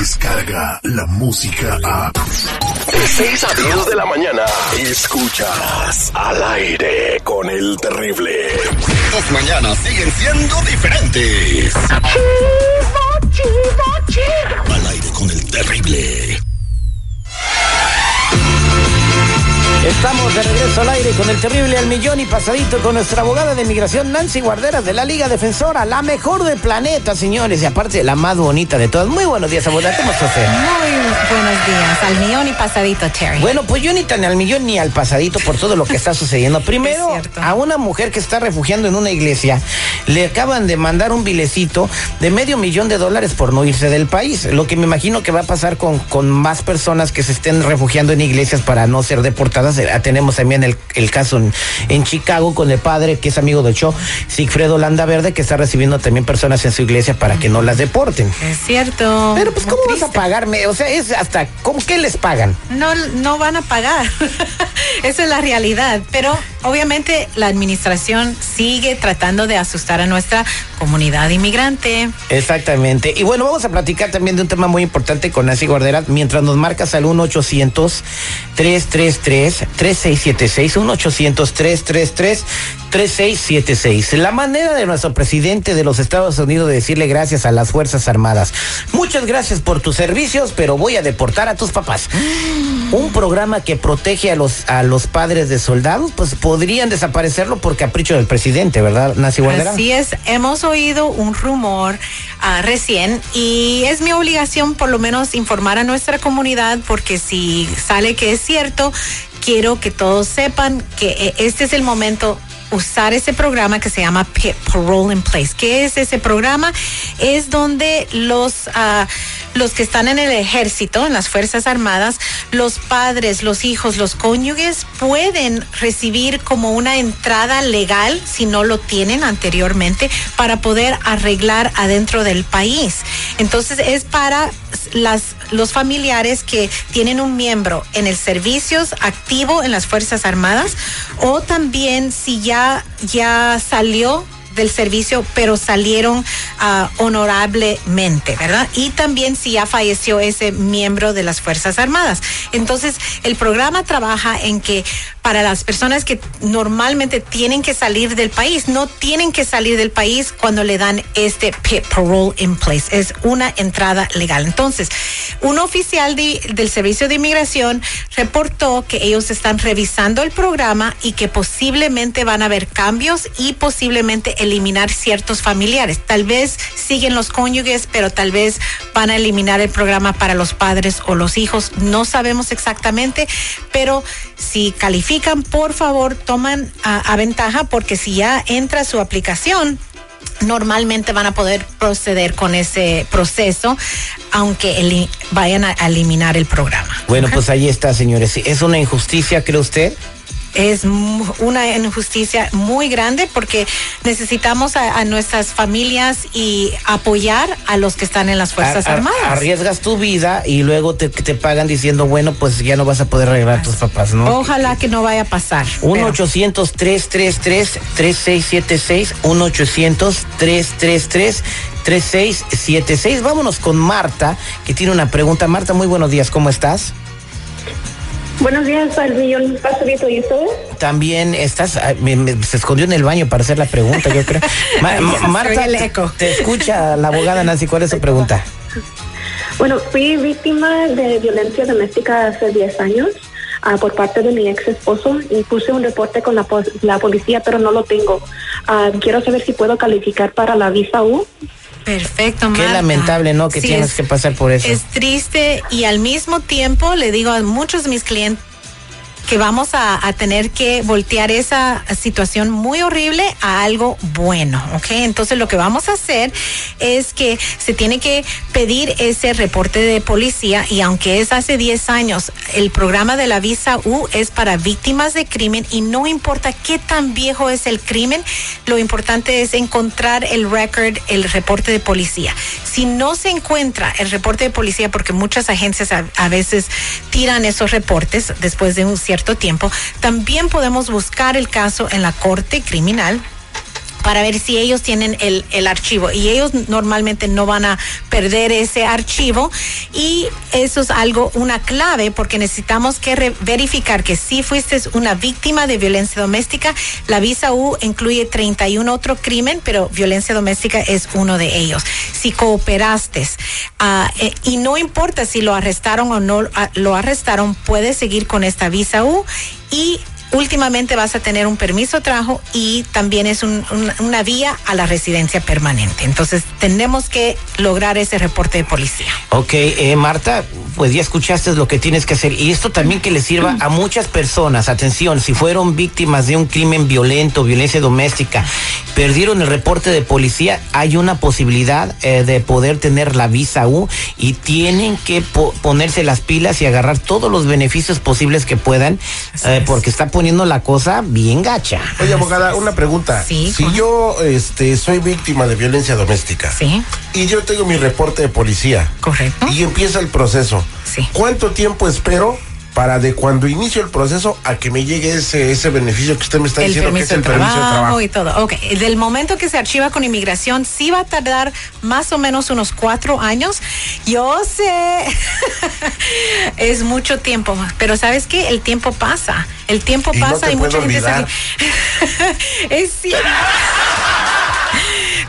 escucha la música a... De 6 a 10 de la mañana, escuchas al aire con el terrible. Tus mañanas siguen siendo diferentes. Chido, chido, chido. Al aire con el terrible. Estamos de regreso al aire con el terrible al millón y pasadito con nuestra abogada de migración Nancy Guarderas de la Liga Defensora, la mejor del planeta, señores, y aparte la más bonita de todas. Muy buenos días, abogada, ¿cómo está usted? Muy buenos días, al millón y pasadito, Terry. Bueno, pues yo ni tan al millón ni al pasadito por todo lo que está sucediendo. Primero, a una mujer que está refugiando en una iglesia, le acaban de mandar un bilecito de medio millón de dólares por no irse del país. Lo que me imagino que va a pasar con, con más personas que se estén refugiando en iglesias para no ser deportadas tenemos también el, el caso en, Chicago con el padre que es amigo del show, Sigfredo Verde que está recibiendo también personas en su iglesia para que no las deporten. Es cierto. Pero pues, ¿cómo vas a pagarme? O sea, es hasta, ¿cómo que les pagan? No, no van a pagar. Esa es la realidad. Pero obviamente la administración sigue tratando de asustar a nuestra comunidad inmigrante. Exactamente. Y bueno, vamos a platicar también de un tema muy importante con Nancy Guarderas. Mientras nos marcas al 1 800 333 3676 1 800 333 3676. La manera de nuestro presidente de los Estados Unidos de decirle gracias a las Fuerzas Armadas. Muchas gracias por tus servicios, pero voy a deportar a tus papás. Un programa que protege a los a los padres de soldados, pues podrían desaparecerlo por capricho del presidente, ¿verdad, Nancy Guardera? Así es, hemos oído un rumor uh, recién y es mi obligación por lo menos informar a nuestra comunidad porque si sale que es cierto, quiero que todos sepan que eh, este es el momento usar ese programa que se llama Parole in Place. ¿Qué es ese programa? Es donde los, uh, los que están en el ejército, en las Fuerzas Armadas, los padres, los hijos, los cónyuges pueden recibir como una entrada legal, si no lo tienen anteriormente, para poder arreglar adentro del país. Entonces es para las, los familiares que tienen un miembro en el servicio activo en las Fuerzas Armadas o también si ya, ya salió del servicio, pero salieron uh, honorablemente, ¿verdad? Y también si ya falleció ese miembro de las Fuerzas Armadas. Entonces, el programa trabaja en que para las personas que normalmente tienen que salir del país, no tienen que salir del país cuando le dan este parole in place. Es una entrada legal. Entonces, un oficial de, del Servicio de Inmigración reportó que ellos están revisando el programa y que posiblemente van a haber cambios y posiblemente eliminar ciertos familiares. Tal vez siguen los cónyuges, pero tal vez van a eliminar el programa para los padres o los hijos. No sabemos exactamente, pero si califican, por favor, toman a, ventaja porque si ya entra su aplicación, normalmente van a poder proceder con ese proceso, aunque vayan a eliminar el programa. Bueno, pues ahí está, señores. ¿Es una injusticia, cree usted? Es una injusticia muy grande porque necesitamos a, nuestras familias y apoyar a los que están en las Fuerzas Armadas. Arriesgas tu vida y luego te, te pagan diciendo, bueno, pues ya no vas a poder arreglar a tus papás, ¿no? Ojalá que no vaya a pasar. 1-800-333-3676, 1-800-333-3676. Vámonos con Marta, que tiene una pregunta. Marta, muy buenos días, ¿cómo estás? Buenos días, al millón pastorito. ¿Y usted? También estás, ah, se escondió en el baño para hacer la pregunta, yo creo. Marta, te escucha la abogada Nancy, ¿cuál es su pregunta? Bueno, fui víctima de violencia doméstica hace 10 años ah, por parte de mi ex esposo y puse un reporte con la, la policía, pero no lo tengo. Ah, quiero saber si puedo calificar para la visa U. Perfecto, Marta. Qué lamentable, ¿no? Que tienes que pasar por eso. Es triste y al mismo tiempo le digo a muchos de mis clientes que vamos a, tener que voltear esa situación muy horrible a algo bueno, ¿ok? Entonces lo que vamos a hacer es que se tiene que pedir ese reporte de policía y aunque es hace 10 años, el programa de la visa U es para víctimas de crimen y no importa qué tan viejo es el crimen, lo importante es encontrar el record, el reporte de policía. Si no se encuentra el reporte de policía, porque muchas agencias a, a veces tiran esos reportes después de un cierto tiempo, también podemos buscar el caso en la corte criminal para ver si ellos tienen el, el, archivo. Y ellos normalmente no van a perder ese archivo. Y eso es algo, una clave porque necesitamos que verificar que si fuiste una víctima de violencia doméstica, la visa U incluye 31 otro crimen, pero violencia doméstica es uno de ellos. Si cooperaste uh, eh, y no importa si lo arrestaron o no uh, lo arrestaron, puedes seguir con esta visa U y últimamente vas a tener un permiso de trabajo y también es una vía a la residencia permanente. Entonces, tenemos que lograr ese reporte de policía. Ok, eh, Marta, pues ya escuchaste lo que tienes que hacer. Y esto también que le sirva a muchas personas. Atención, si fueron víctimas de un crimen violento, violencia doméstica, perdieron el reporte de policía, hay una posibilidad eh, de poder tener la visa U y tienen que ponerse las pilas y agarrar todos los beneficios posibles que puedan, eh, porque está poniendo la cosa bien gacha. Oye, abogada, una pregunta. si yo este, soy víctima de violencia doméstica y yo tengo mi reporte de policía. Correcto. Y empieza el proceso. ¿Cuánto tiempo espero para de cuando inicio el proceso a que me llegue ese, ese beneficio que usted me está diciendo que es el permiso de trabajo. Y todo. Ok, del momento que se archiva con inmigración, sí va a tardar más o menos unos cuatro años. Yo sé, es mucho tiempo, pero ¿sabes qué? El tiempo pasa. El tiempo pasa y mucha gente sabe. es cierto.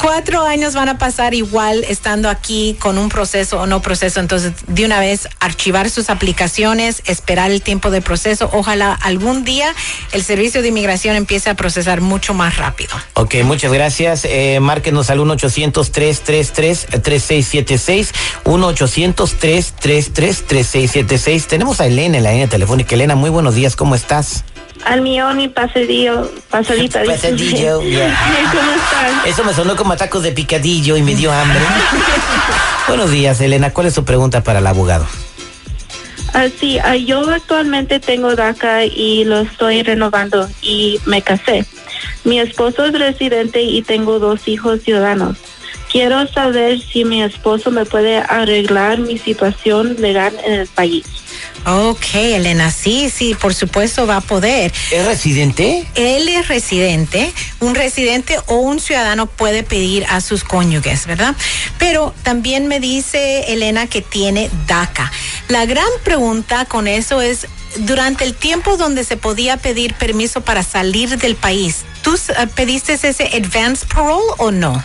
Cuatro años van a pasar igual estando aquí con un proceso o no proceso. Entonces, de una vez, archivar sus aplicaciones, esperar el tiempo de proceso. Ojalá algún día el servicio de inmigración empiece a procesar mucho más rápido. Ok, muchas gracias. Eh, márquenos al 1-800-333-3676. 1-800-333-3676. Tenemos a Elena en la línea telefónica. Elena, muy buenos días. ¿Cómo estás? Al millón y pasadillo, pasadita. Pasadillo, ¿Cómo estás? Eso me sonó como tacos de picadillo y me dio hambre. Buenos días, Elena. ¿Cuál es su pregunta para el abogado? Ah, sí, ah, yo actualmente tengo DACA y lo estoy renovando y me casé. Mi esposo es residente y tengo dos hijos ciudadanos. Quiero saber si mi esposo me puede arreglar mi situación legal en el país. Ok, Elena, sí, sí, por supuesto va a poder. ¿Es residente? Él es residente. Un residente o un ciudadano puede pedir a sus cónyuges, ¿verdad? Pero también me dice Elena que tiene DACA. La gran pregunta con eso es, durante el tiempo donde se podía pedir permiso para salir del país, ¿tú eh, pediste ese advance parole o no?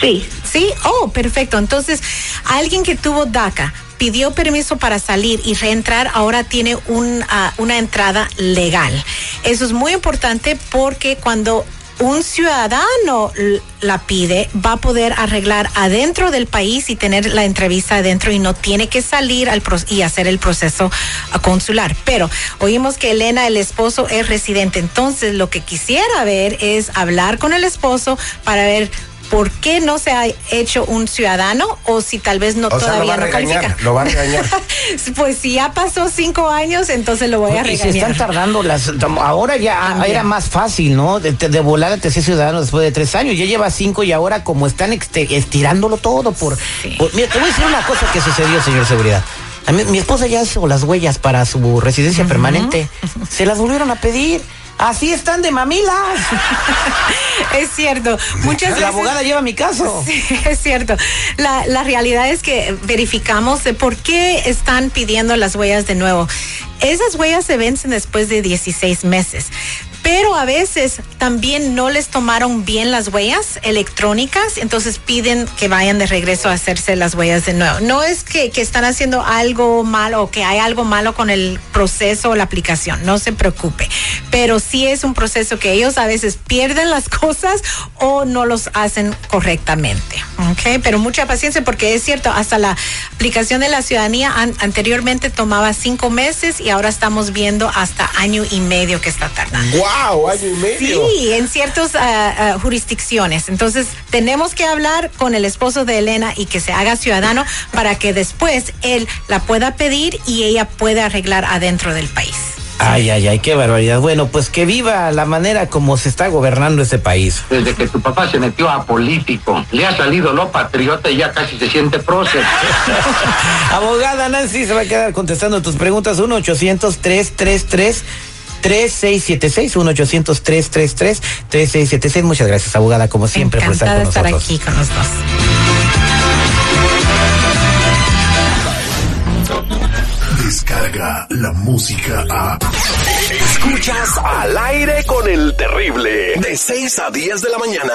Sí. Sí, oh, perfecto. Entonces, alguien que tuvo DACA, pidió permiso para salir y reentrar, ahora tiene ah, una entrada legal. Eso es muy importante porque cuando un ciudadano la pide, va a poder arreglar adentro del país y tener la entrevista adentro y no tiene que salir al y hacer el proceso ah, consular. Pero oímos que Elena, el esposo, es residente. Entonces, lo que quisiera ver es hablar con el esposo para ver por qué no se ha hecho un ciudadano o si tal vez no todavía no califica. Lo va a regañar. pues si ya pasó cinco años, entonces lo voy a regañar. Y se están tardando las. Ahora ya era más fácil, ¿no? De, de volar a ser ciudadano después de tres años. Ya lleva cinco y ahora, como están estirándolo todo por, Mira, te voy a decir una cosa que sucedió, señor Seguridad. Mi esposa ya hizo las huellas para su residencia permanente. Se las volvieron a pedir. Así están de mamilas. es cierto. Muchas la abogada lleva mi caso. Sí, es cierto. La, la realidad es que verificamos de por qué están pidiendo las huellas de nuevo. Esas huellas se vencen después de 16 meses pero a veces también no les tomaron bien las huellas electrónicas, entonces piden que vayan de regreso a hacerse las huellas de nuevo. No es que, están haciendo algo malo o que hay algo malo con el proceso o la aplicación, no se preocupe, pero sí es un proceso que ellos a veces pierden las cosas o no los hacen correctamente, ¿ok? Pero mucha paciencia porque es cierto, hasta la aplicación de la ciudadanía anteriormente tomaba cinco meses y ahora estamos viendo hasta año y medio que está tardando. ¡Wow! Año y medio. Sí, en ciertas ah, ah, jurisdicciones. Entonces, tenemos que hablar con el esposo de Elena y que se haga ciudadano para que después él la pueda pedir y ella pueda arreglar adentro del país. Ay, ay, ay, qué barbaridad. Bueno, pues que viva la manera como se está gobernando ese país. Desde que tu papá se metió a político, le ha salido lo patriota y ya casi se siente prócer. Abogada Nancy se va a quedar contestando tus preguntas. 1 800 333 1-800-333-3676. Muchas gracias, abogada, como siempre, por estar con nosotros. estar aquí con los dos. Descarga la música a. Escuchas al aire con el terrible. De 6 a 10 de la mañana.